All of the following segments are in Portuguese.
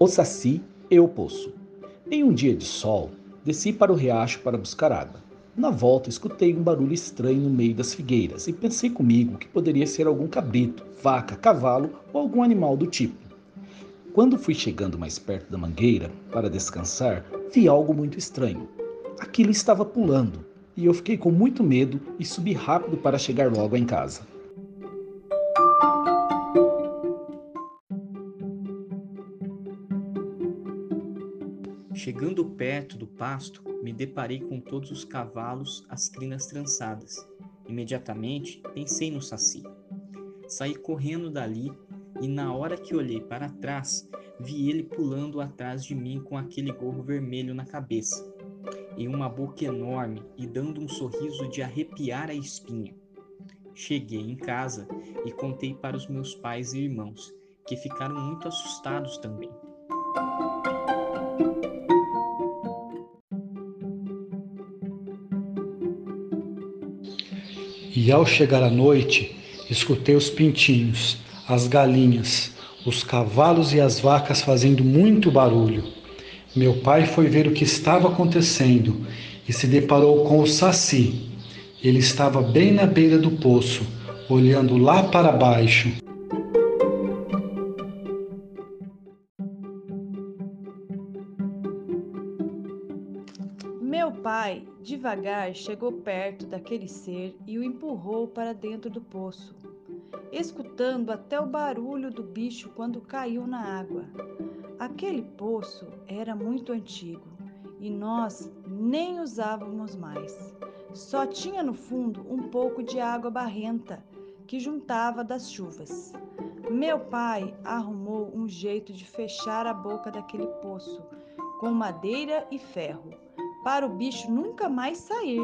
O Saci e o Poço. Em um dia de sol, desci para o riacho para buscar água. Na volta, escutei um barulho estranho no meio das figueiras e pensei comigo que poderia ser algum cabrito, vaca, cavalo ou algum animal do tipo. Quando fui chegando mais perto da mangueira para descansar, vi algo muito estranho. Aquilo estava pulando e eu fiquei com muito medo e subi rápido para chegar logo em casa. Chegando perto do pasto, me deparei com todos os cavalos, as crinas trançadas. Imediatamente pensei no Saci. Saí correndo dali e, na hora que olhei para trás, vi ele pulando atrás de mim com aquele gorro vermelho na cabeça, em uma boca enorme e dando um sorriso de arrepiar a espinha. Cheguei em casa e contei para os meus pais e irmãos, que ficaram muito assustados também. E ao chegar a noite, escutei os pintinhos, as galinhas, os cavalos e as vacas fazendo muito barulho. Meu pai foi ver o que estava acontecendo e se deparou com o Saci. Ele estava bem na beira do poço, olhando lá para baixo. Meu pai, devagar, chegou perto daquele ser e o empurrou para dentro do poço, escutando até o barulho do bicho quando caiu na água. Aquele poço era muito antigo e nós nem usávamos mais. Só tinha no fundo um pouco de água barrenta que juntava das chuvas. Meu pai arrumou um jeito de fechar a boca daquele poço com madeira e ferro para o bicho nunca mais sair.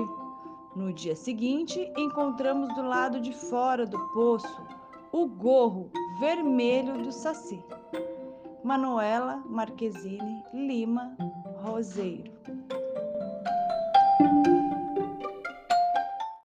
No dia seguinte, encontramos do lado de fora do poço o gorro vermelho do Saci. Manuela Marquezine Lima Roseiro.